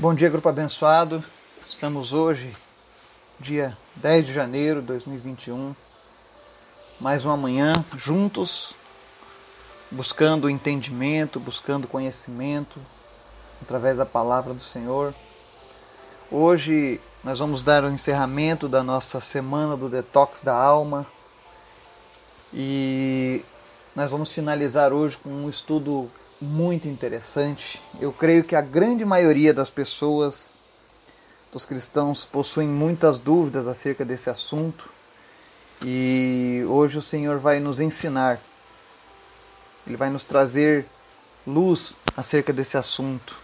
Bom dia, grupo abençoado. Estamos hoje, dia 10 de janeiro de 2021, mais uma manhã juntos, buscando entendimento, buscando conhecimento através da palavra do Senhor. Hoje nós vamos dar o encerramento da nossa semana do detox da alma e nós vamos finalizar hoje com um estudo muito interessante. Eu creio que a grande maioria das pessoas, dos cristãos, possuem muitas dúvidas acerca desse assunto e hoje o Senhor vai nos ensinar, Ele vai nos trazer luz acerca desse assunto.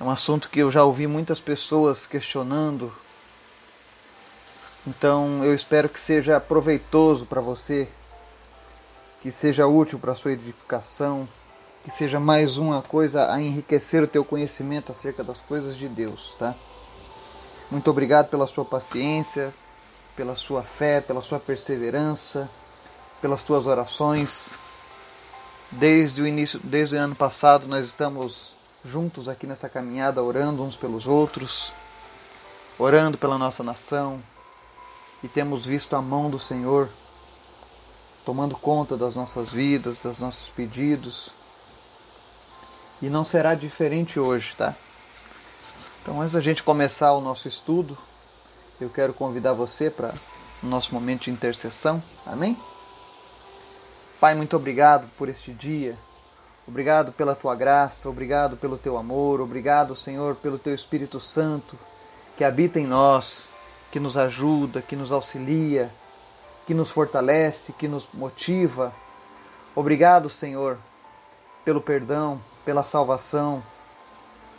É um assunto que eu já ouvi muitas pessoas questionando. Então eu espero que seja proveitoso para você, que seja útil para a sua edificação, que seja mais uma coisa a enriquecer o teu conhecimento acerca das coisas de Deus, tá? Muito obrigado pela sua paciência, pela sua fé, pela sua perseverança, pelas tuas orações. Desde o início, desde o ano passado, nós estamos juntos aqui nessa caminhada, orando uns pelos outros, orando pela nossa nação, e temos visto a mão do Senhor tomando conta das nossas vidas, dos nossos pedidos e não será diferente hoje, tá? Então, antes da gente começar o nosso estudo, eu quero convidar você para o nosso momento de intercessão. Amém? Pai, muito obrigado por este dia. Obrigado pela tua graça, obrigado pelo teu amor, obrigado, Senhor, pelo teu Espírito Santo que habita em nós, que nos ajuda, que nos auxilia, que nos fortalece, que nos motiva. Obrigado, Senhor, pelo perdão, pela salvação,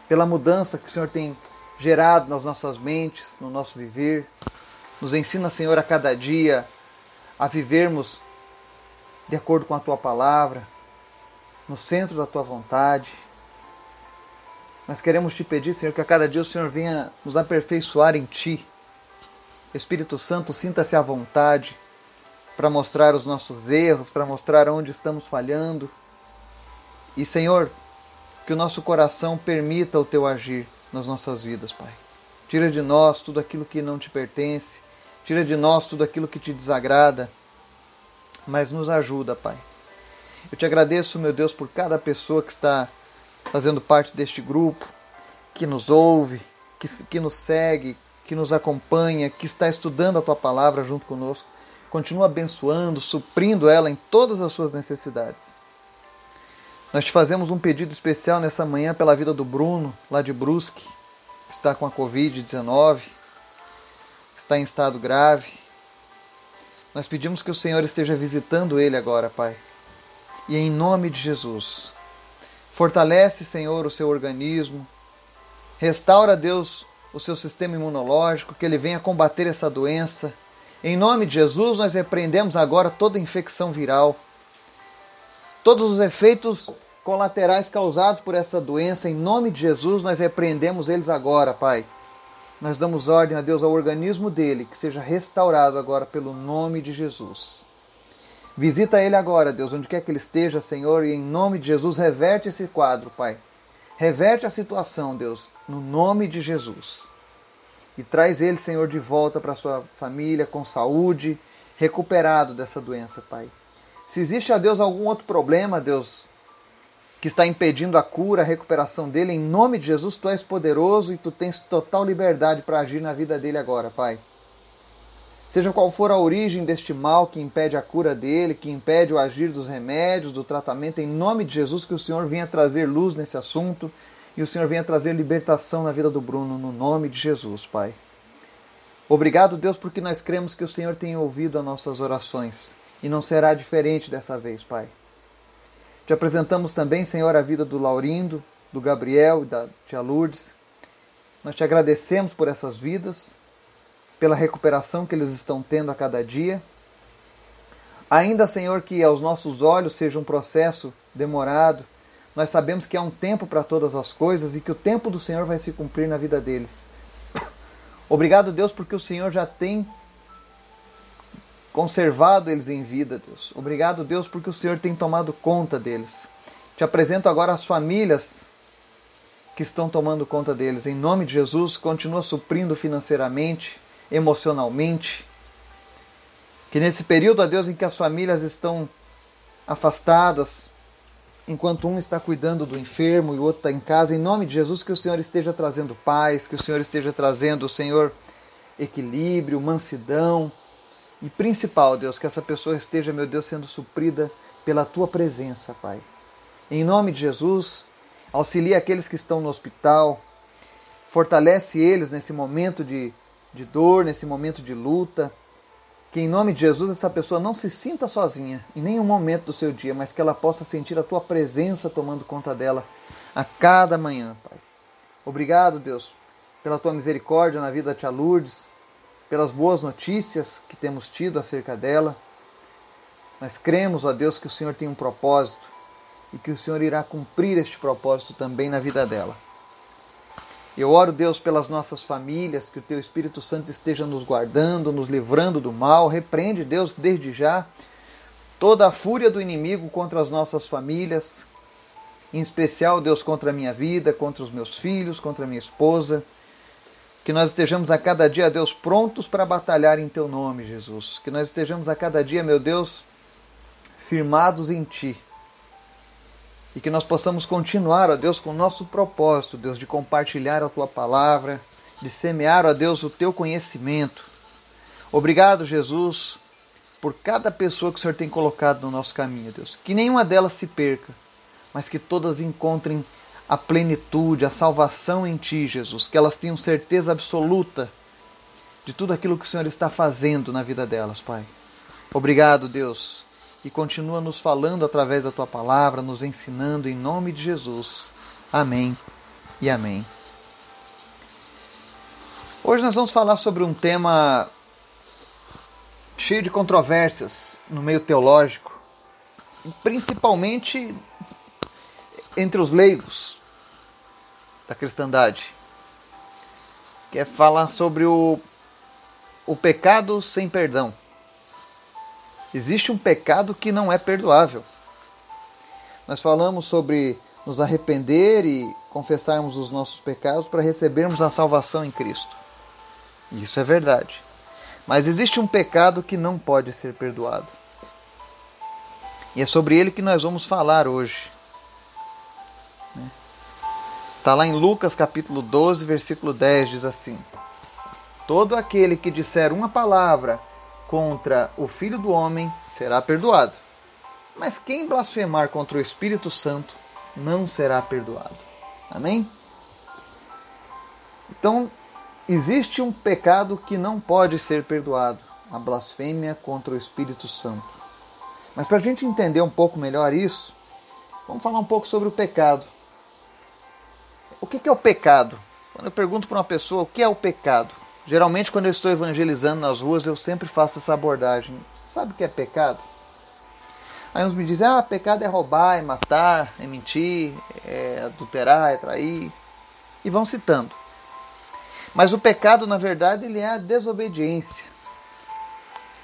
pela mudança que o Senhor tem gerado nas nossas mentes, no nosso viver. Nos ensina, Senhor, a cada dia a vivermos de acordo com a tua palavra, no centro da tua vontade. Nós queremos te pedir, Senhor, que a cada dia o Senhor venha nos aperfeiçoar em ti. Espírito Santo, sinta-se à vontade para mostrar os nossos erros, para mostrar onde estamos falhando. E, Senhor, que o nosso coração permita o teu agir nas nossas vidas, Pai. Tira de nós tudo aquilo que não te pertence, tira de nós tudo aquilo que te desagrada, mas nos ajuda, Pai. Eu te agradeço, meu Deus, por cada pessoa que está fazendo parte deste grupo, que nos ouve, que, que nos segue, que nos acompanha, que está estudando a tua palavra junto conosco. Continua abençoando, suprindo ela em todas as suas necessidades. Nós te fazemos um pedido especial nessa manhã pela vida do Bruno, lá de Brusque, que está com a Covid-19, está em estado grave. Nós pedimos que o Senhor esteja visitando ele agora, Pai. E em nome de Jesus, fortalece, Senhor, o seu organismo, restaura, Deus, o seu sistema imunológico, que ele venha combater essa doença. Em nome de Jesus, nós repreendemos agora toda infecção viral, todos os efeitos colaterais causados por essa doença, em nome de Jesus, nós repreendemos eles agora, Pai. Nós damos ordem a Deus ao organismo dele, que seja restaurado agora pelo nome de Jesus. Visita ele agora, Deus, onde quer que ele esteja, Senhor, e em nome de Jesus, reverte esse quadro, Pai. Reverte a situação, Deus, no nome de Jesus. E traz ele, Senhor, de volta para sua família com saúde, recuperado dessa doença, Pai. Se existe a Deus algum outro problema, Deus, que está impedindo a cura, a recuperação dele. Em nome de Jesus, tu és poderoso e tu tens total liberdade para agir na vida dele agora, Pai. Seja qual for a origem deste mal que impede a cura dele, que impede o agir dos remédios, do tratamento, em nome de Jesus, que o Senhor venha trazer luz nesse assunto e o Senhor venha trazer libertação na vida do Bruno, no nome de Jesus, Pai. Obrigado, Deus, porque nós cremos que o Senhor tem ouvido as nossas orações e não será diferente dessa vez, Pai. Te apresentamos também, Senhor, a vida do Laurindo, do Gabriel e da tia Lourdes. Nós te agradecemos por essas vidas, pela recuperação que eles estão tendo a cada dia. Ainda, Senhor, que aos nossos olhos seja um processo demorado, nós sabemos que há um tempo para todas as coisas e que o tempo do Senhor vai se cumprir na vida deles. Obrigado, Deus, porque o Senhor já tem conservado eles em vida, Deus. Obrigado, Deus, porque o Senhor tem tomado conta deles. Te apresento agora as famílias que estão tomando conta deles. Em nome de Jesus, continua suprindo financeiramente, emocionalmente. Que nesse período, a Deus, em que as famílias estão afastadas, enquanto um está cuidando do enfermo e o outro está em casa, em nome de Jesus, que o Senhor esteja trazendo paz, que o Senhor esteja trazendo, Senhor, equilíbrio, mansidão. E principal, Deus, que essa pessoa esteja, meu Deus, sendo suprida pela tua presença, Pai. Em nome de Jesus, auxilia aqueles que estão no hospital, fortalece eles nesse momento de, de dor, nesse momento de luta. Que em nome de Jesus essa pessoa não se sinta sozinha em nenhum momento do seu dia, mas que ela possa sentir a tua presença tomando conta dela a cada manhã, Pai. Obrigado, Deus, pela tua misericórdia na vida da tia Lourdes, pelas boas notícias que temos tido acerca dela. Nós cremos, ó Deus, que o Senhor tem um propósito e que o Senhor irá cumprir este propósito também na vida dela. Eu oro, Deus, pelas nossas famílias, que o Teu Espírito Santo esteja nos guardando, nos livrando do mal. Repreende, Deus, desde já toda a fúria do inimigo contra as nossas famílias, em especial, Deus, contra a minha vida, contra os meus filhos, contra a minha esposa. Que nós estejamos a cada dia, Deus, prontos para batalhar em Teu nome, Jesus. Que nós estejamos a cada dia, meu Deus, firmados em Ti e que nós possamos continuar, ó Deus, com o nosso propósito, Deus, de compartilhar a tua palavra, de semear, ó Deus, o teu conhecimento. Obrigado, Jesus, por cada pessoa que o Senhor tem colocado no nosso caminho, Deus. Que nenhuma delas se perca, mas que todas encontrem a plenitude, a salvação em Ti, Jesus. Que elas tenham certeza absoluta de tudo aquilo que o Senhor está fazendo na vida delas, Pai. Obrigado, Deus e continua nos falando através da tua palavra, nos ensinando em nome de Jesus. Amém e amém. Hoje nós vamos falar sobre um tema cheio de controvérsias no meio teológico, principalmente entre os leigos da cristandade, que é falar sobre o, o pecado sem perdão. Existe um pecado que não é perdoável. Nós falamos sobre nos arrepender e confessarmos os nossos pecados para recebermos a salvação em Cristo. Isso é verdade. Mas existe um pecado que não pode ser perdoado. E é sobre ele que nós vamos falar hoje. Está lá em Lucas capítulo 12, versículo 10, diz assim: Todo aquele que disser uma palavra contra o Filho do Homem será perdoado. Mas quem blasfemar contra o Espírito Santo não será perdoado. Amém? Então, existe um pecado que não pode ser perdoado: a blasfêmia contra o Espírito Santo. Mas para a gente entender um pouco melhor isso, vamos falar um pouco sobre o pecado. O que é o pecado? Quando eu pergunto para uma pessoa o que é o pecado, Geralmente, quando eu estou evangelizando nas ruas, eu sempre faço essa abordagem. Você sabe o que é pecado? Aí uns me dizem: ah, pecado é roubar, é matar, é mentir, é adulterar, é trair. E vão citando. Mas o pecado, na verdade, ele é a desobediência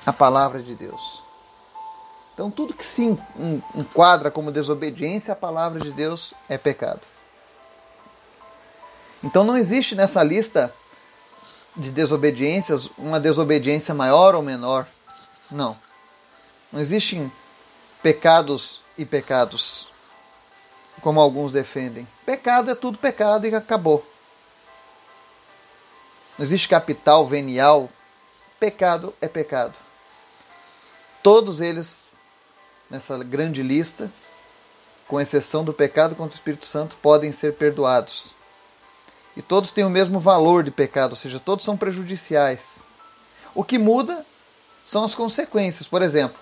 à palavra de Deus. Então, tudo que se enquadra como desobediência à palavra de Deus é pecado. Então, não existe nessa lista de desobediências uma desobediência maior ou menor. Não. Não existem pecados e pecados, como alguns defendem. Pecado é tudo pecado e acabou. Não existe capital venial. Pecado é pecado. Todos eles, nessa grande lista, com exceção do pecado contra o Espírito Santo, podem ser perdoados e todos têm o mesmo valor de pecado, ou seja, todos são prejudiciais. O que muda são as consequências. Por exemplo,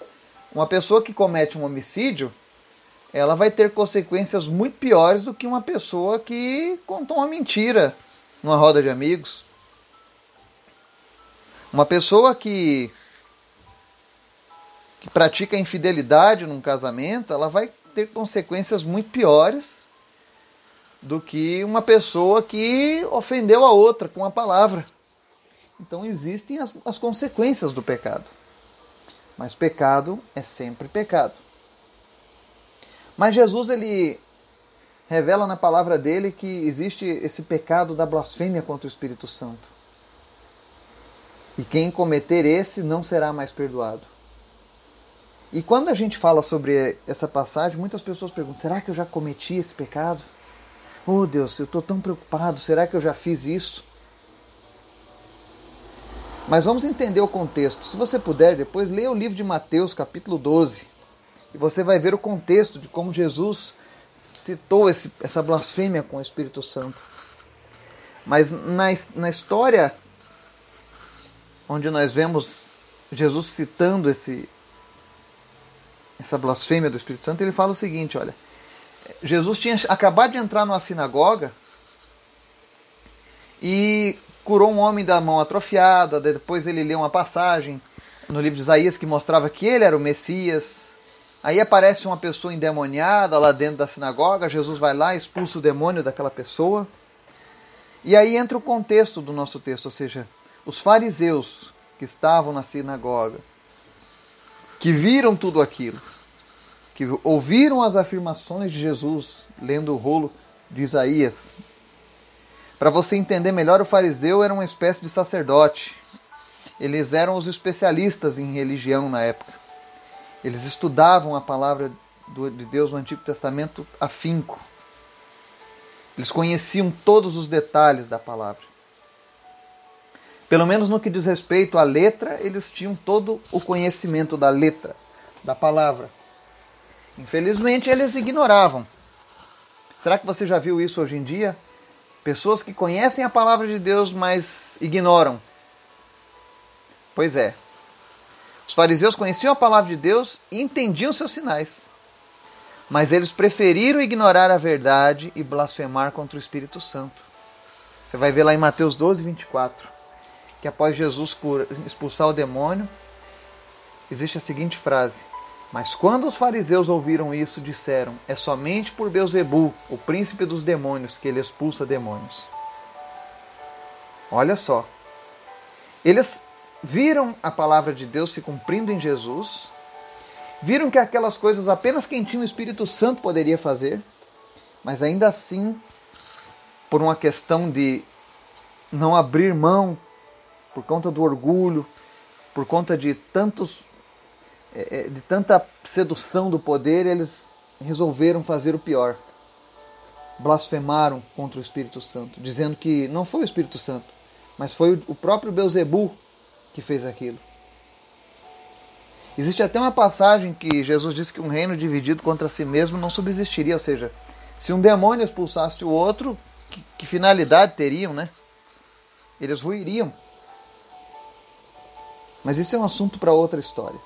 uma pessoa que comete um homicídio, ela vai ter consequências muito piores do que uma pessoa que contou uma mentira numa roda de amigos. Uma pessoa que que pratica infidelidade num casamento, ela vai ter consequências muito piores do que uma pessoa que ofendeu a outra com a palavra. Então existem as, as consequências do pecado. Mas pecado é sempre pecado. Mas Jesus ele revela na palavra dele que existe esse pecado da blasfêmia contra o Espírito Santo. E quem cometer esse não será mais perdoado. E quando a gente fala sobre essa passagem, muitas pessoas perguntam: será que eu já cometi esse pecado? Oh Deus, eu estou tão preocupado, será que eu já fiz isso? Mas vamos entender o contexto. Se você puder, depois leia o livro de Mateus, capítulo 12, e você vai ver o contexto de como Jesus citou esse, essa blasfêmia com o Espírito Santo. Mas na, na história onde nós vemos Jesus citando esse, essa blasfêmia do Espírito Santo, ele fala o seguinte: olha, Jesus tinha acabado de entrar numa sinagoga e curou um homem da mão atrofiada. Depois ele leu uma passagem no livro de Isaías que mostrava que ele era o Messias. Aí aparece uma pessoa endemoniada lá dentro da sinagoga. Jesus vai lá, expulsa o demônio daquela pessoa. E aí entra o contexto do nosso texto, ou seja, os fariseus que estavam na sinagoga, que viram tudo aquilo, que ouviram as afirmações de Jesus lendo o rolo de Isaías, para você entender melhor, o fariseu era uma espécie de sacerdote. Eles eram os especialistas em religião na época. Eles estudavam a palavra de Deus no Antigo Testamento afinco. Eles conheciam todos os detalhes da palavra. Pelo menos no que diz respeito à letra, eles tinham todo o conhecimento da letra, da palavra. Infelizmente, eles ignoravam. Será que você já viu isso hoje em dia? Pessoas que conhecem a palavra de Deus, mas ignoram. Pois é. Os fariseus conheciam a palavra de Deus e entendiam seus sinais. Mas eles preferiram ignorar a verdade e blasfemar contra o Espírito Santo. Você vai ver lá em Mateus 12, 24, que após Jesus expulsar o demônio, existe a seguinte frase: mas quando os fariseus ouviram isso, disseram: É somente por Beuzebu, o príncipe dos demônios, que ele expulsa demônios. Olha só. Eles viram a palavra de Deus se cumprindo em Jesus, viram que aquelas coisas apenas quem tinha o Espírito Santo poderia fazer, mas ainda assim, por uma questão de não abrir mão, por conta do orgulho, por conta de tantos de tanta sedução do poder, eles resolveram fazer o pior. Blasfemaram contra o Espírito Santo, dizendo que não foi o Espírito Santo, mas foi o próprio Beuzebu que fez aquilo. Existe até uma passagem que Jesus disse que um reino dividido contra si mesmo não subsistiria, ou seja, se um demônio expulsasse o outro, que, que finalidade teriam, né? Eles ruiriam. Mas isso é um assunto para outra história.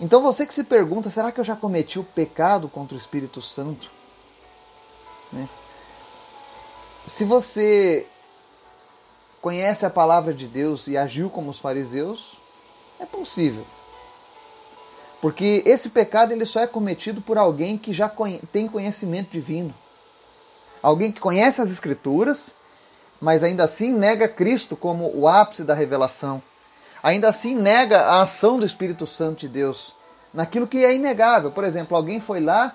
Então você que se pergunta, será que eu já cometi o pecado contra o Espírito Santo? Né? Se você conhece a palavra de Deus e agiu como os fariseus, é possível. Porque esse pecado ele só é cometido por alguém que já tem conhecimento divino. Alguém que conhece as Escrituras, mas ainda assim nega Cristo como o ápice da revelação ainda assim nega a ação do Espírito Santo de Deus naquilo que é inegável. Por exemplo, alguém foi lá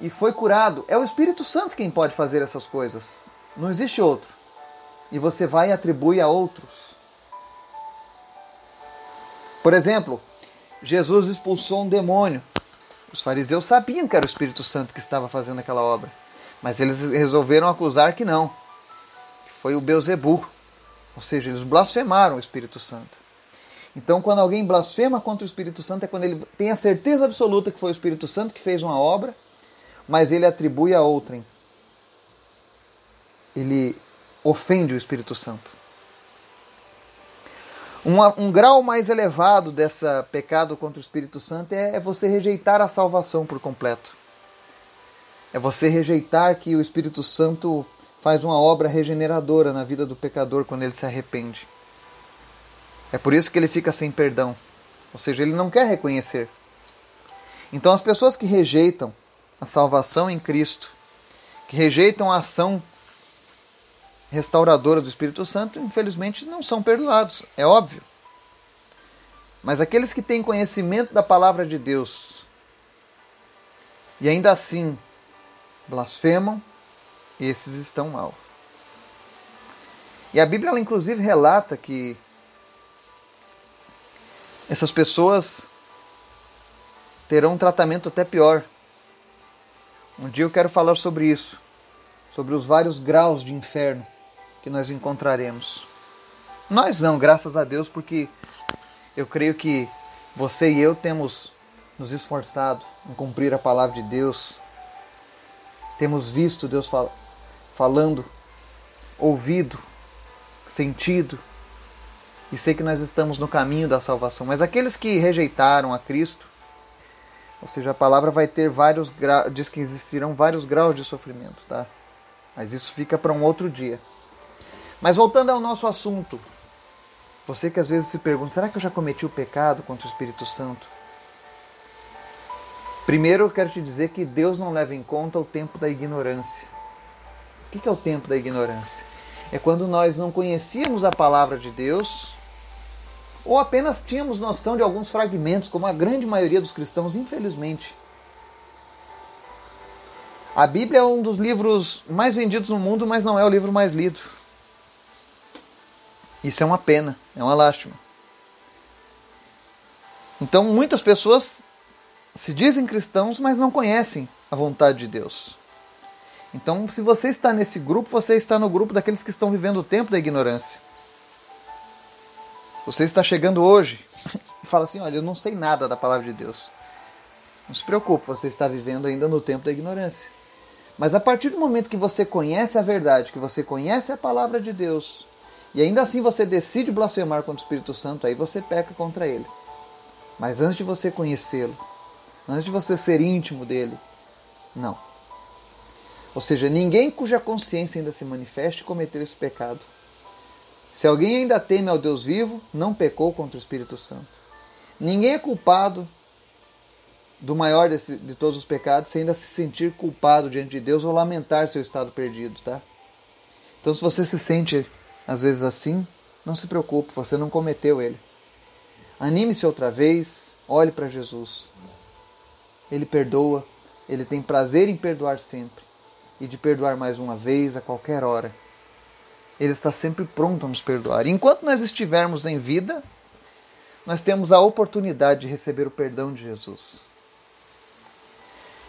e foi curado. É o Espírito Santo quem pode fazer essas coisas. Não existe outro. E você vai e atribui a outros. Por exemplo, Jesus expulsou um demônio. Os fariseus sabiam que era o Espírito Santo que estava fazendo aquela obra, mas eles resolveram acusar que não. Foi o Beuzebu. Ou seja, eles blasfemaram o Espírito Santo. Então, quando alguém blasfema contra o Espírito Santo, é quando ele tem a certeza absoluta que foi o Espírito Santo que fez uma obra, mas ele atribui a outrem. Ele ofende o Espírito Santo. Um, um grau mais elevado dessa pecado contra o Espírito Santo é, é você rejeitar a salvação por completo. É você rejeitar que o Espírito Santo faz uma obra regeneradora na vida do pecador quando ele se arrepende. É por isso que ele fica sem perdão. Ou seja, ele não quer reconhecer. Então, as pessoas que rejeitam a salvação em Cristo, que rejeitam a ação restauradora do Espírito Santo, infelizmente não são perdoados, é óbvio. Mas aqueles que têm conhecimento da palavra de Deus e ainda assim blasfemam, esses estão mal. E a Bíblia, ela, inclusive, relata que essas pessoas terão um tratamento até pior. Um dia eu quero falar sobre isso, sobre os vários graus de inferno que nós encontraremos. Nós não, graças a Deus, porque eu creio que você e eu temos nos esforçado em cumprir a palavra de Deus, temos visto Deus fal falando, ouvido, sentido, e sei que nós estamos no caminho da salvação. Mas aqueles que rejeitaram a Cristo, ou seja, a palavra vai ter vários graus, diz que existirão vários graus de sofrimento, tá? Mas isso fica para um outro dia. Mas voltando ao nosso assunto, você que às vezes se pergunta: será que eu já cometi o pecado contra o Espírito Santo? Primeiro eu quero te dizer que Deus não leva em conta o tempo da ignorância. O que é o tempo da ignorância? É quando nós não conhecíamos a palavra de Deus ou apenas tínhamos noção de alguns fragmentos, como a grande maioria dos cristãos, infelizmente. A Bíblia é um dos livros mais vendidos no mundo, mas não é o livro mais lido. Isso é uma pena, é uma lástima. Então, muitas pessoas se dizem cristãos, mas não conhecem a vontade de Deus. Então, se você está nesse grupo, você está no grupo daqueles que estão vivendo o tempo da ignorância. Você está chegando hoje e fala assim: Olha, eu não sei nada da palavra de Deus. Não se preocupe, você está vivendo ainda no tempo da ignorância. Mas a partir do momento que você conhece a verdade, que você conhece a palavra de Deus, e ainda assim você decide blasfemar contra o Espírito Santo, aí você peca contra ele. Mas antes de você conhecê-lo, antes de você ser íntimo dele, não. Ou seja, ninguém cuja consciência ainda se manifeste cometeu esse pecado. Se alguém ainda teme ao Deus vivo, não pecou contra o Espírito Santo. Ninguém é culpado do maior desse, de todos os pecados sem ainda se sentir culpado diante de Deus ou lamentar seu estado perdido, tá? Então, se você se sente às vezes assim, não se preocupe, você não cometeu ele. Anime-se outra vez, olhe para Jesus. Ele perdoa, ele tem prazer em perdoar sempre e de perdoar mais uma vez a qualquer hora. Ele está sempre pronto a nos perdoar. Enquanto nós estivermos em vida, nós temos a oportunidade de receber o perdão de Jesus.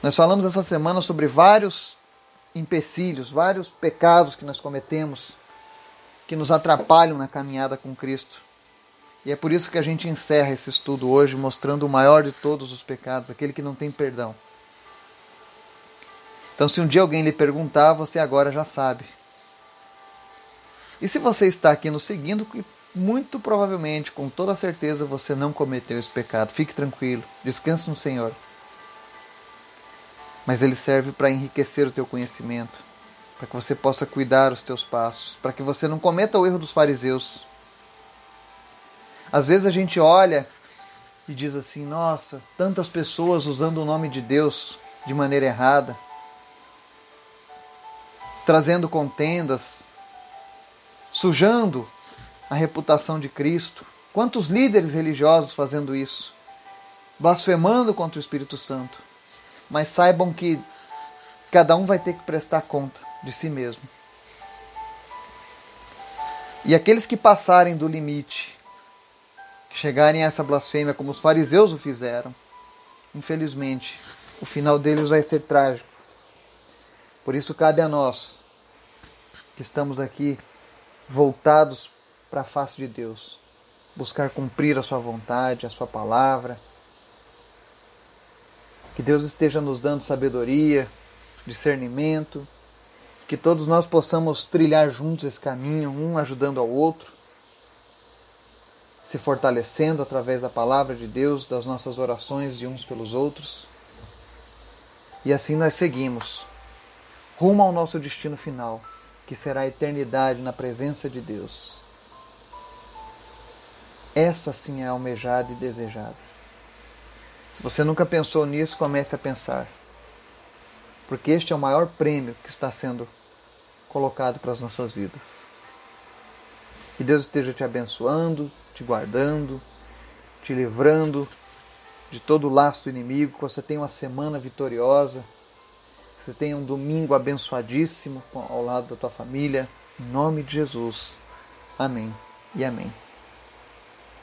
Nós falamos essa semana sobre vários empecilhos, vários pecados que nós cometemos que nos atrapalham na caminhada com Cristo. E é por isso que a gente encerra esse estudo hoje mostrando o maior de todos os pecados, aquele que não tem perdão. Então, se um dia alguém lhe perguntar, você agora já sabe. E se você está aqui nos seguindo, muito provavelmente, com toda certeza, você não cometeu esse pecado. Fique tranquilo, descanse no Senhor. Mas ele serve para enriquecer o teu conhecimento para que você possa cuidar os teus passos, para que você não cometa o erro dos fariseus. Às vezes a gente olha e diz assim: nossa, tantas pessoas usando o nome de Deus de maneira errada, trazendo contendas, sujando a reputação de Cristo. Quantos líderes religiosos fazendo isso, blasfemando contra o Espírito Santo. Mas saibam que cada um vai ter que prestar conta de si mesmo. E aqueles que passarem do limite, que chegarem a essa blasfêmia como os fariseus o fizeram, infelizmente, o final deles vai ser trágico. Por isso cabe a nós, que estamos aqui voltados para a face de Deus, buscar cumprir a sua vontade, a sua palavra. Que Deus esteja nos dando sabedoria, discernimento, que todos nós possamos trilhar juntos esse caminho, um ajudando ao outro, se fortalecendo através da palavra de Deus, das nossas orações de uns pelos outros. E assim nós seguimos, rumo ao nosso destino final, que será a eternidade na presença de Deus. Essa sim é almejada e desejada. Se você nunca pensou nisso, comece a pensar porque este é o maior prêmio que está sendo colocado para as nossas vidas. Que Deus esteja te abençoando, te guardando, te livrando de todo o laço do inimigo, que você tenha uma semana vitoriosa. Você tenha um domingo abençoadíssimo ao lado da tua família. Em nome de Jesus. Amém e amém.